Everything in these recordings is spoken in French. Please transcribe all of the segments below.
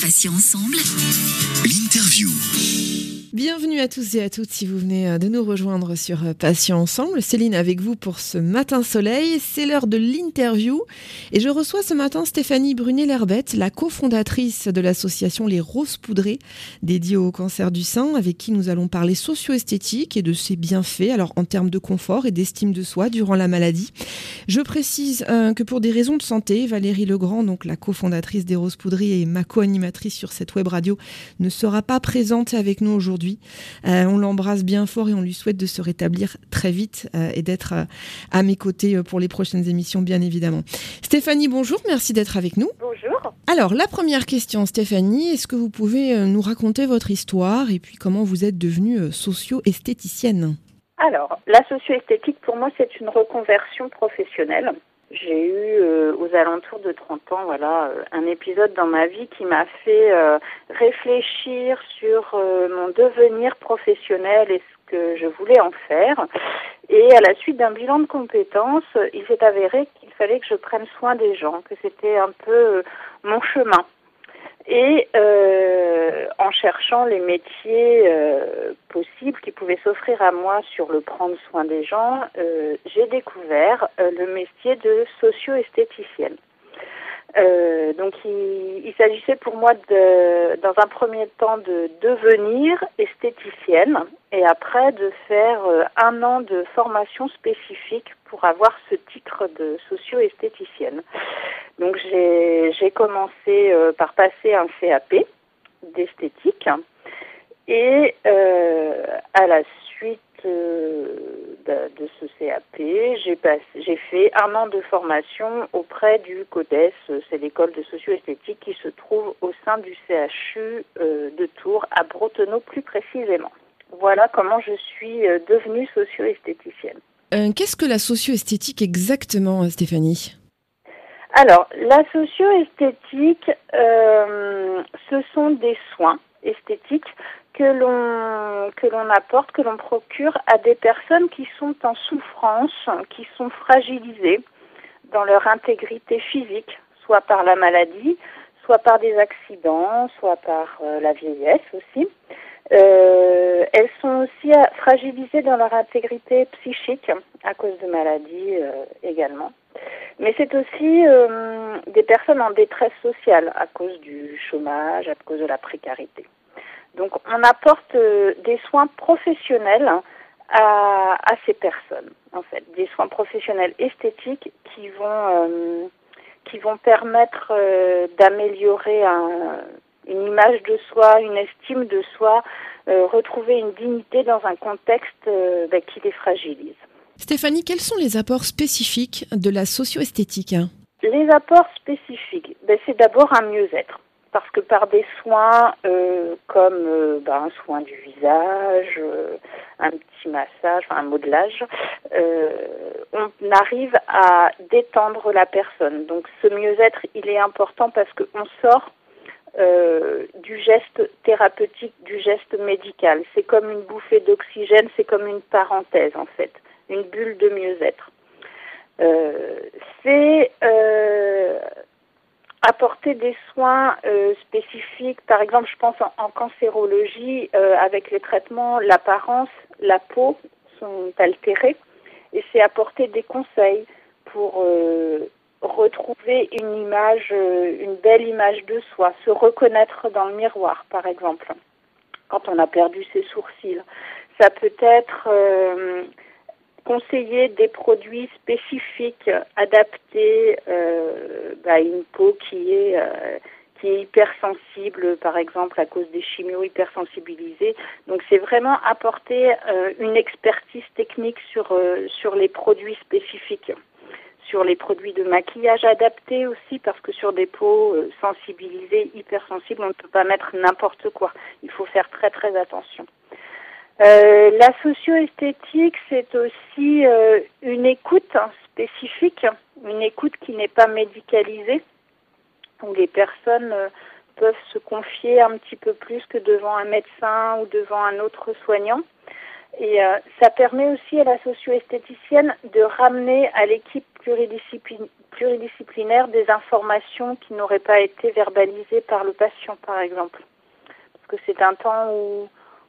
Passions ensemble. L'interview. Bienvenue à tous et à toutes si vous venez euh, de nous rejoindre sur euh, Passion Ensemble. Céline avec vous pour ce matin soleil. C'est l'heure de l'interview et je reçois ce matin Stéphanie Brunet-Lerbette, la cofondatrice de l'association Les Roses Poudrées dédiée au cancer du sein avec qui nous allons parler socio-esthétique et de ses bienfaits alors en termes de confort et d'estime de soi durant la maladie. Je précise euh, que pour des raisons de santé, Valérie Legrand, donc la cofondatrice des Roses Poudrées et ma co-animatrice sur cette web radio, ne sera pas présente avec nous aujourd'hui euh, on l'embrasse bien fort et on lui souhaite de se rétablir très vite euh, et d'être euh, à mes côtés pour les prochaines émissions, bien évidemment. Stéphanie, bonjour, merci d'être avec nous. Bonjour. Alors, la première question, Stéphanie, est-ce que vous pouvez nous raconter votre histoire et puis comment vous êtes devenue socio-esthéticienne? Alors, la socio-esthétique, pour moi, c'est une reconversion professionnelle. J'ai eu euh, aux alentours de 30 ans, voilà, euh, un épisode dans ma vie qui m'a fait euh, réfléchir sur mon devenir professionnel et ce que je voulais en faire. Et à la suite d'un bilan de compétences, il s'est avéré qu'il fallait que je prenne soin des gens, que c'était un peu mon chemin. Et euh, en cherchant les métiers euh, possibles qui pouvaient s'offrir à moi sur le prendre soin des gens, euh, j'ai découvert le métier de socio-esthéticienne. Euh, donc il, s'agissait pour moi de, dans un premier temps de devenir esthéticienne et après de faire un an de formation spécifique pour avoir ce titre de socio-esthéticienne. Donc j'ai commencé euh, par passer un CAP d'esthétique et euh, à la suite euh, de, ce CAP, j'ai fait un an de formation auprès du CODES, c'est l'école de socio-esthétique qui se trouve au sein du CHU de Tours, à Bretonneau plus précisément. Voilà comment je suis devenue socio-esthéticienne. Qu'est-ce que la socio-esthétique exactement, Stéphanie? Alors, la socio-esthétique, euh, ce sont des soins esthétiques que l'on que l'on apporte, que l'on procure à des personnes qui sont en souffrance, qui sont fragilisées dans leur intégrité physique, soit par la maladie, soit par des accidents, soit par euh, la vieillesse aussi. Euh, elles sont aussi fragilisées dans leur intégrité psychique à cause de maladies également. Mais c'est aussi euh, des personnes en détresse sociale à cause du chômage, à cause de la précarité. Donc on apporte euh, des soins professionnels à, à, ces personnes, en fait, des soins professionnels esthétiques qui vont euh, qui vont permettre d'améliorer une image de soi, une estime de soi, retrouver une dignité dans un contexte bah, qui les fragilise. Stéphanie, quels sont les apports spécifiques de la socio-esthétique? Les apports spécifiques, ben, c'est d'abord un mieux-être. Parce que par des soins euh, comme euh, ben, un soin du visage, euh, un petit massage, un modelage, on arrive à détendre la personne. Donc ce mieux-être, il est important parce qu'on sort du geste thérapeutique, du geste médical. C'est comme une bouffée d'oxygène, c'est comme une parenthèse en fait une bulle de mieux-être. C'est apporter des soins euh, spécifiques. Par exemple, je pense en, cancérologie, avec les traitements, l'apparence, la peau sont altérées. Et c'est apporter des conseils pour retrouver une image, une belle image de soi, se reconnaître dans le miroir, par exemple, quand on a perdu ses sourcils. Ça peut être conseiller des produits spécifiques adaptés euh, à une peau qui est euh, qui est hypersensible, par exemple à cause des chimios hypersensibilisés. Donc c'est vraiment apporter euh, une expertise technique sur sur les produits spécifiques, sur les produits de maquillage adaptés aussi, parce que sur des peaux sensibilisées, hypersensibles, on ne peut pas mettre n'importe quoi. Il faut faire très très attention. Euh, la socio-esthétique, c'est aussi euh, une écoute spécifique, une écoute qui n'est pas médicalisée, où les personnes euh, peuvent se confier un petit peu plus que devant un médecin ou devant un autre soignant. Et ça permet aussi à la socio-esthéticienne de ramener à l'équipe pluridisciplinaire des informations qui n'auraient pas été verbalisées par le patient, par exemple. Parce que c'est un temps où,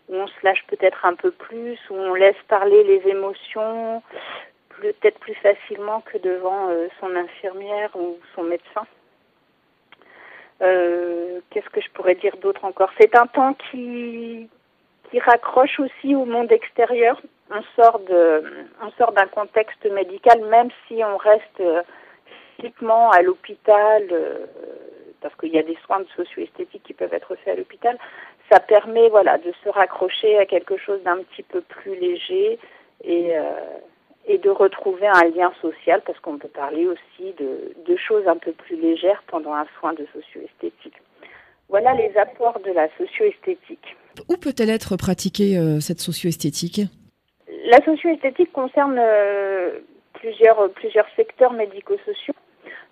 on se lâche peut-être un peu plus, où on laisse parler les émotions peut-être plus facilement que devant euh, son infirmière ou son médecin. Euh, qu'est-ce que je pourrais dire d'autre encore? C'est un temps qui, raccroche aussi au monde extérieur. On sort d'un contexte médical, même si on reste euh, physiquement à l'hôpital, parce qu'il y a des soins de socio-esthétique qui peuvent être faits à l'hôpital, ça permet voilà de se raccrocher à quelque chose d'un petit peu plus léger et, euh, et de retrouver un lien social, parce qu'on peut parler aussi de, de choses un peu plus légères pendant un soin de socio-esthétique. Voilà les apports de la socio-esthétique. Où peut-elle être pratiquée euh, cette socio-esthétique? La socio-esthétique concerne plusieurs, plusieurs secteurs médico-sociaux.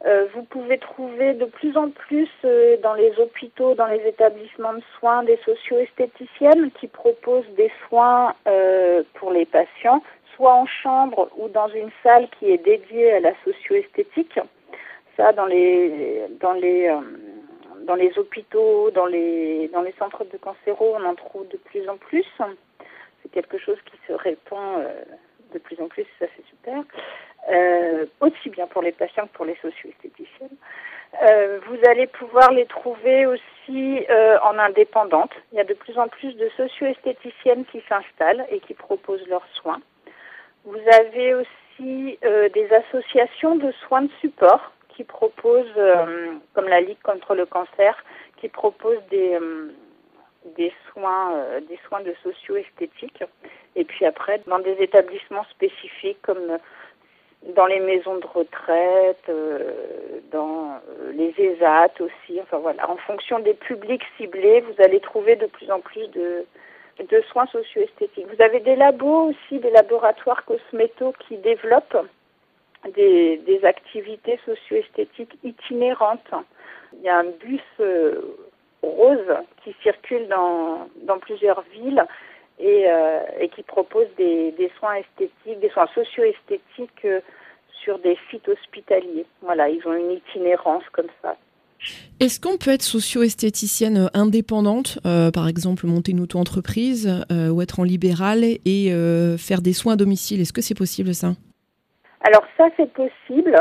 Euh, vous pouvez trouver de plus en plus euh, dans les hôpitaux, dans les établissements de soins, des socio-esthéticiennes qui proposent des soins euh, pour les patients, soit en chambre ou dans une salle qui est dédiée à la socio-esthétique. Ça, dans les, dans les, dans les hôpitaux, dans les, dans les centres de cancéro, on en trouve de plus en plus. C'est quelque chose qui se répand de plus en plus, ça c'est super. Euh, aussi bien pour les patients que pour les socio-esthéticiennes. Euh, vous allez pouvoir les trouver aussi euh, en indépendante. Il y a de plus en plus de socio-esthéticiennes qui s'installent et qui proposent leurs soins. Vous avez aussi des associations de soins de support qui proposent, comme la Ligue contre le cancer, qui proposent des, des soins, des soins de socio-esthétique. Et puis après, dans des établissements spécifiques comme dans les maisons de retraite, euh, dans euh, les ESAT aussi. Enfin voilà, en fonction des publics ciblés, vous allez trouver de plus en plus de, soins socio-esthétiques. Vous avez des labos aussi, des laboratoires cosméto qui développent des, activités socio-esthétiques itinérantes. Il y a un bus euh, rose qui circule dans, dans plusieurs villes et, euh, et qui propose des, des, soins esthétiques, des soins socio-esthétiques euh, sur des sites hospitaliers. Voilà, ils ont une itinérance comme ça. Est-ce qu'on peut être socio-esthéticienne indépendante, euh, par exemple monter une auto-entreprise ou être en libéral et faire des soins à domicile? Est-ce que c'est possible ça? Alors ça c'est possible.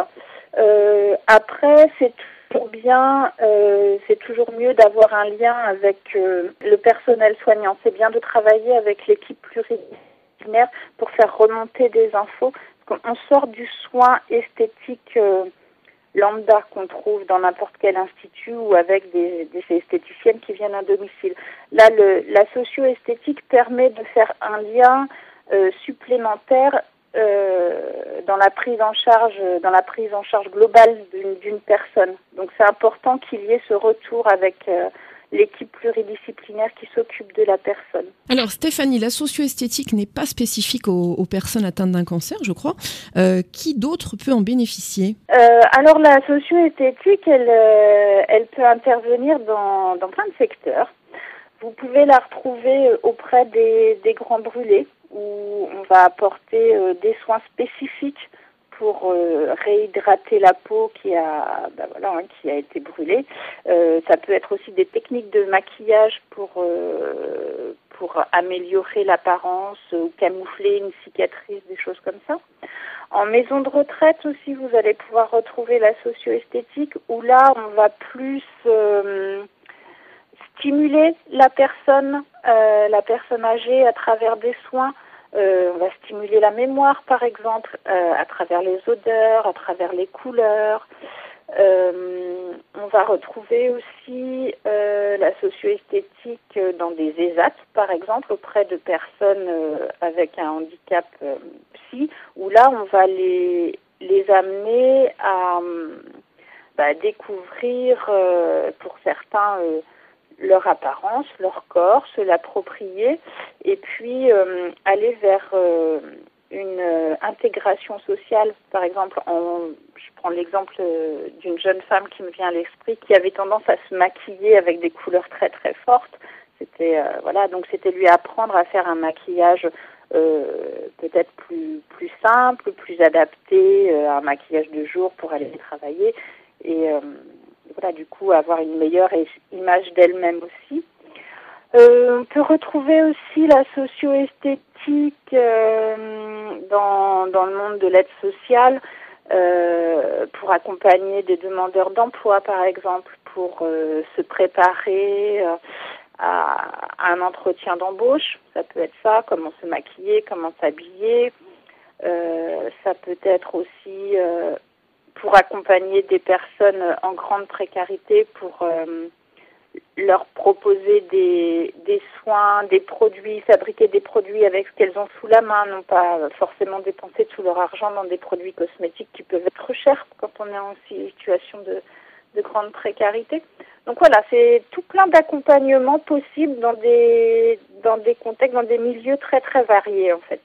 Après c'est pour bien, euh, c'est toujours mieux d'avoir un lien avec euh, le personnel soignant. C'est bien de travailler avec l'équipe pluridisciplinaire pour faire remonter des infos. On sort du soin esthétique euh, lambda qu'on trouve dans n'importe quel institut ou avec des, des, esthéticiennes qui viennent à domicile. Là, le, la socio-esthétique permet de faire un lien supplémentaire euh, dans la prise en charge, dans la prise en charge globale d'une personne. Donc c'est important qu'il y ait ce retour avec euh, l'équipe pluridisciplinaire qui s'occupe de la personne. Alors Stéphanie, la socio-esthétique n'est pas spécifique aux, aux personnes atteintes d'un cancer, je crois. Euh, qui d'autre peut en bénéficier? Euh, Alors la socio-esthétique, elle, euh, elle peut intervenir dans, dans plein de secteurs. Vous pouvez la retrouver auprès des, des grands brûlés, où on va apporter euh, des soins spécifiques pour euh, réhydrater la peau qui a, ben voilà, hein, qui a été brûlée. Euh, ça peut être aussi des techniques de maquillage pour pour améliorer l'apparence ou camoufler une cicatrice, des choses comme ça. En maison de retraite aussi, vous allez pouvoir retrouver la socio-esthétique où là, on va plus stimuler la personne, euh, la personne âgée à travers des soins. Euh, on va stimuler la mémoire, par exemple, euh, à travers les odeurs, à travers les couleurs. Euh, on va retrouver aussi euh, la socio-esthétique dans des ESAT, par exemple, auprès de personnes avec un handicap psy, où là, on va les, les amener à bah, découvrir, pour certains, leur apparence, leur corps, se l'approprier et puis euh, aller vers euh, une euh, intégration sociale. Par exemple, en, je prends l'exemple euh, d'une jeune femme qui me vient à l'esprit qui avait tendance à se maquiller avec des couleurs très très fortes. C'était voilà, donc c'était lui apprendre à faire un maquillage peut-être plus plus simple, plus adapté un maquillage de jour pour aller travailler et voilà du coup avoir une meilleure image d'elle-même aussi. on peut retrouver aussi la socio-esthétique dans, dans le monde de l'aide sociale euh, pour accompagner des demandeurs d'emploi, par exemple, pour euh, se préparer euh, à, un entretien d'embauche. Ça peut être ça, comment se maquiller, comment s'habiller. ça peut être aussi pour accompagner des personnes en grande précarité pour leur proposer des, des soins, des produits, fabriquer des produits avec ce qu'elles ont sous la main, non pas forcément dépenser tout leur argent dans des produits cosmétiques qui peuvent être chers quand on est en situation de, de grande précarité. Donc voilà, c'est tout plein d'accompagnements possibles dans des dans des contextes, dans des milieux très très variés en fait.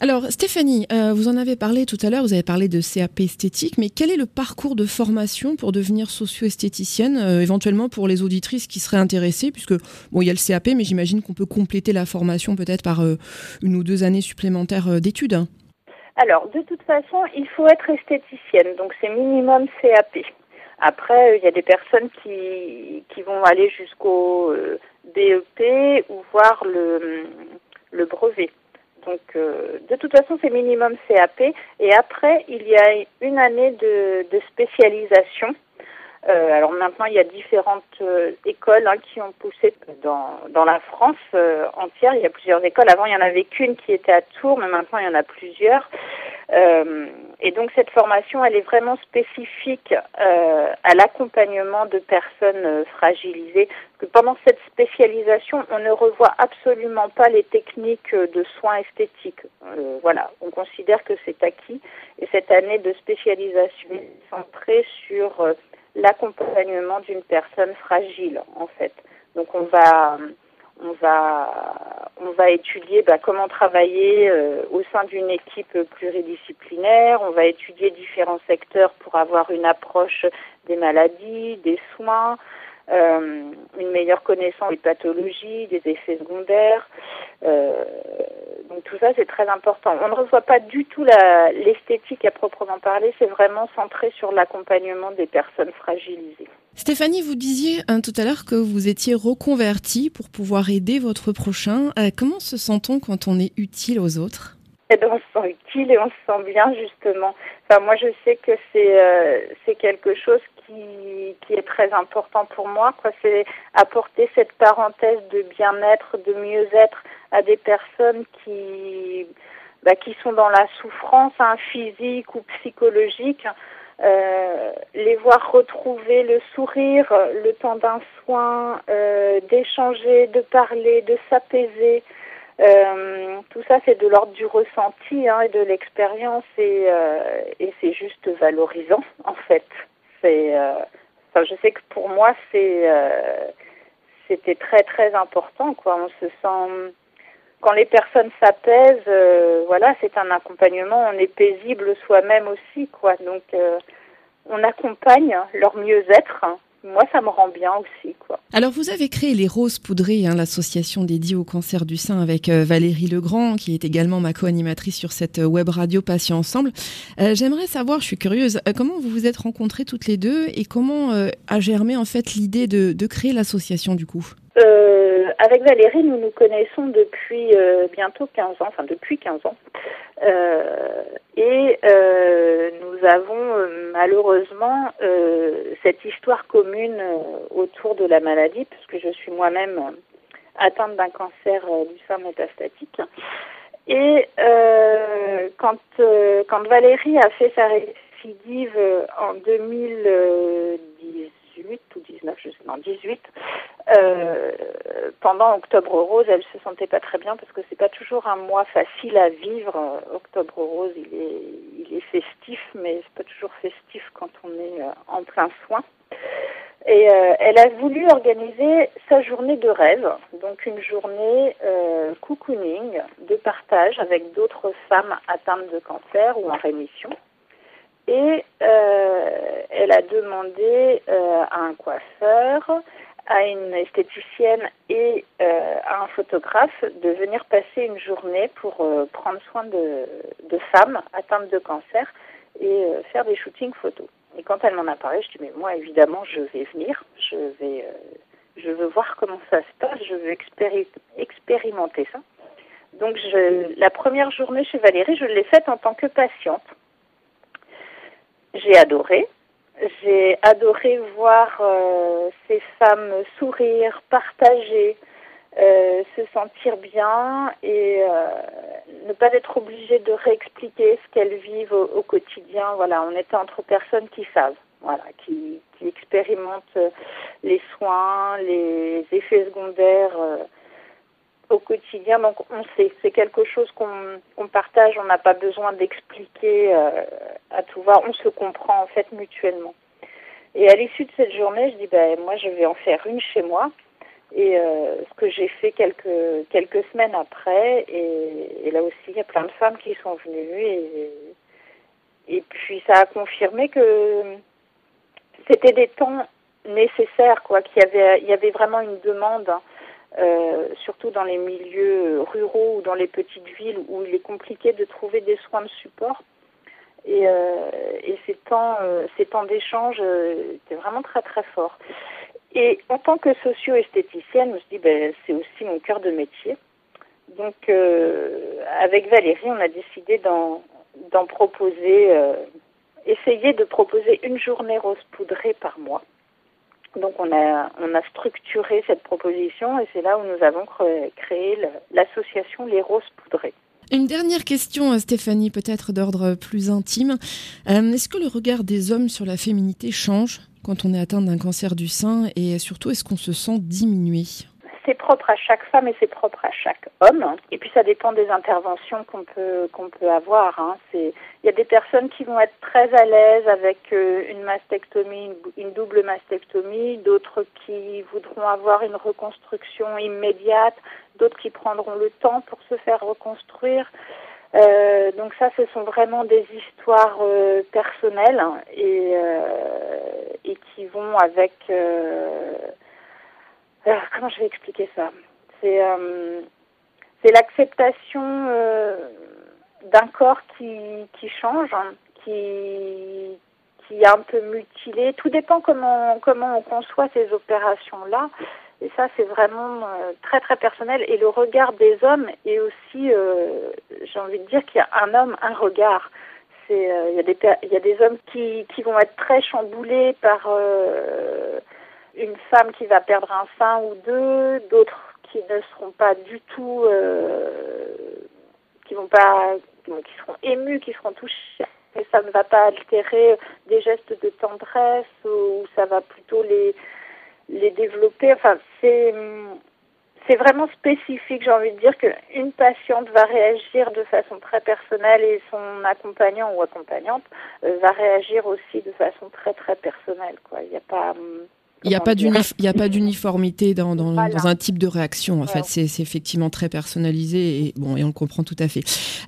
Alors Stéphanie, euh, vous en avez parlé tout à l'heure, vous avez parlé de CAP esthétique, mais quel est le parcours de formation pour devenir socio-esthéticienne, euh, éventuellement pour les auditrices qui seraient intéressées, puisque bon, il y a le CAP, mais j'imagine qu'on peut compléter la formation peut-être par euh, une ou deux années supplémentaires d'études. Alors, de toute façon, il faut être esthéticienne, donc c'est minimum CAP. Après, il y a des personnes qui, qui vont aller jusqu'au BEP ou voir le, le brevet. Donc, euh, de toute façon, c'est minimum CAP. Et après, il y a une année de, de spécialisation. Euh, alors maintenant, il y a différentes euh, écoles hein, qui ont poussé dans, dans la France entière. Il y a plusieurs écoles. Avant, il y en avait qu'une qui était à Tours, mais maintenant, il y en a plusieurs. Euh, et donc cette formation, elle est vraiment spécifique euh, à l'accompagnement de personnes euh, fragilisées. que pendant cette spécialisation, on ne revoit absolument pas les techniques de soins esthétiques. voilà, on considère que c'est acquis. Et cette année de spécialisation est centrée sur l'accompagnement d'une personne fragile, en fait. Donc on va on va on va étudier bah, comment travailler euh, au sein d'une équipe pluridisciplinaire. On va étudier différents secteurs pour avoir une approche des maladies, des soins, euh, une meilleure connaissance des pathologies, des effets secondaires. Ça c'est très important. On ne reçoit pas du tout l'esthétique à proprement parler. C'est vraiment centré sur l'accompagnement des personnes fragilisées. Stéphanie, vous disiez hein, tout à l'heure que vous étiez reconvertie pour pouvoir aider votre prochain. Euh, comment se sent-on quand on est utile aux autres? Eh ben, on se sent utile et on se sent bien justement. Enfin, moi, je sais que c'est euh, c'est quelque chose qui, qui est très important pour moi. C'est apporter cette parenthèse de bien-être, de mieux-être à des personnes qui bah, qui sont dans la souffrance, hein, physique ou psychologique. Euh, les voir retrouver le sourire, le temps d'un soin, euh, d'échanger, de parler, de s'apaiser. Euh, tout ça, c'est de l'ordre du ressenti hein, et de l'expérience et, et c'est juste valorisant en fait. C'est, je sais que pour moi, c'est, c'était très très important. Quoi, on se sent quand les personnes s'apaisent, euh, voilà, c'est un accompagnement. On est paisible soi-même aussi, quoi. Donc, euh, on accompagne leur mieux-être. Moi, ça me rend bien aussi, quoi. Alors, vous avez créé les Roses Poudrées, hein, l'association dédiée au cancer du sein avec euh, Valérie Legrand, qui est également ma co-animatrice sur cette web radio Patients Ensemble. J'aimerais savoir, je suis curieuse, comment vous vous êtes rencontrées toutes les deux et comment a germé en fait l'idée de, de créer l'association du coup? Euh, avec Valérie, nous nous connaissons depuis euh, bientôt 15 ans, enfin depuis 15 ans. Euh, et euh, nous avons euh, malheureusement cette histoire commune autour de la maladie, puisque je suis moi-même atteinte d'un cancer du sein métastatique. Et quand, quand Valérie a fait sa récidive en 2018 ou 19, je sais, non, 18, euh, pendant Octobre Rose, elle se sentait pas très bien parce que c'est pas toujours un mois facile à vivre. Octobre Rose, il est, il est festif, mais c'est pas toujours festif quand on est euh, en plein soin. Et euh, elle a voulu organiser sa journée de rêve, donc une journée euh, cocooning, de partage avec d'autres femmes atteintes de cancer ou en rémission. Et elle a demandé à un coiffeur, à une esthéticienne et euh, à un photographe de venir passer une journée pour euh, prendre soin de, de, femmes atteintes de cancer et euh, faire des shootings photos. Et quand elle m'en a parlé, je dis mais moi évidemment je vais venir, je vais, je veux voir comment ça se passe, je veux expérimenter ça. Donc je, la première journée chez Valérie, je l'ai faite en tant que patiente. J'ai adoré. J'ai adoré voir euh, ces femmes sourire, partager, euh, se sentir bien et euh, ne pas être obligées de réexpliquer ce qu'elles vivent au, quotidien. Voilà, on était entre personnes qui savent, voilà, qui, qui expérimentent les soins, les effets secondaires au quotidien. Donc on sait, c'est quelque chose qu'on partage, on n'a pas besoin d'expliquer euh, à tout va, on se comprend en fait mutuellement. Et à l'issue de cette journée, je dis ben moi je vais en faire une chez moi. Et euh, ce que j'ai fait quelques quelques semaines après, et, là aussi il y a plein de femmes qui sont venues et et puis ça a confirmé que c'était des temps nécessaires quoi, qu'il y avait il y avait vraiment une demande. Hein. Euh, surtout dans les milieux ruraux ou dans les petites villes où il est compliqué de trouver des soins de support. Et, euh, et ces temps, euh, ces temps d'échange euh, étaient vraiment très très forts. Et en tant que socio-esthéticienne, je me suis dit, ben, c'est aussi mon cœur de métier. Donc, avec Valérie, on a décidé d'en proposer, essayer de proposer une journée rose poudrée par mois. Donc on a, on a structuré cette proposition et c'est là où nous avons créé l'association Les Roses Poudrées. Une dernière question, euh, Stéphanie, peut-être d'ordre plus intime. Euh, est-ce que le regard des hommes sur la féminité change quand on est atteint d'un cancer du sein et surtout est-ce qu'on se sent diminué? C'est propre à chaque femme et c'est propre à chaque homme. Et puis ça dépend des interventions qu'on peut qu'on peut avoir. Hein. C'est il y a des personnes qui vont être très à l'aise avec euh, une mastectomie, une, double mastectomie, d'autres qui voudront avoir une reconstruction immédiate, d'autres qui prendront le temps pour se faire reconstruire. Euh, donc ça, ce sont vraiment des histoires euh, personnelles hein, et, euh, et qui vont avec comment je vais expliquer ça? C'est euh, c'est l'acceptation euh, d'un corps qui, qui change, qui, qui est un peu mutilé. Tout dépend comment, comment on conçoit ces opérations-là. Et ça, c'est vraiment euh, très, très personnel. Et le regard des hommes est aussi, j'ai envie de dire qu'il y a un homme, un regard. C'est, il y a des, y a des hommes qui, qui vont être très chamboulés par une femme qui va perdre un sein ou deux, d'autres qui ne seront pas du tout, euh, qui vont pas, qui seront émus, qui seront touchés. Et ça ne va pas altérer des gestes de tendresse ou ça va plutôt les les développer. Enfin, c'est c'est vraiment spécifique. J'ai envie de dire qu'une patiente va réagir de façon très personnelle et son accompagnant ou accompagnante euh, va réagir aussi de façon très très personnelle. Quoi, il n'y a pas il n'y a, pas d'uniformité dans, dans, un type de réaction. En fait, c'est effectivement très personnalisé et, bon, et on le comprend tout à fait.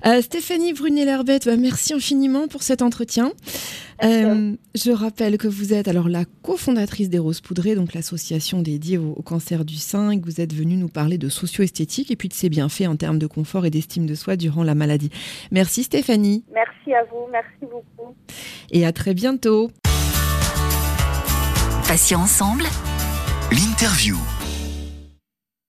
Euh, Stéphanie Brunet-Lerbette, bah, merci infiniment pour cet entretien. Euh, je rappelle que vous êtes alors la cofondatrice des Roses Poudrées, donc l'association dédiée au, cancer du sein, et que vous êtes venue nous parler de socio-esthétique et puis de ses bienfaits en termes de confort et d'estime de soi durant la maladie. Merci Stéphanie. Merci à vous, merci beaucoup. Et à très bientôt. Patients ensemble. L'interview.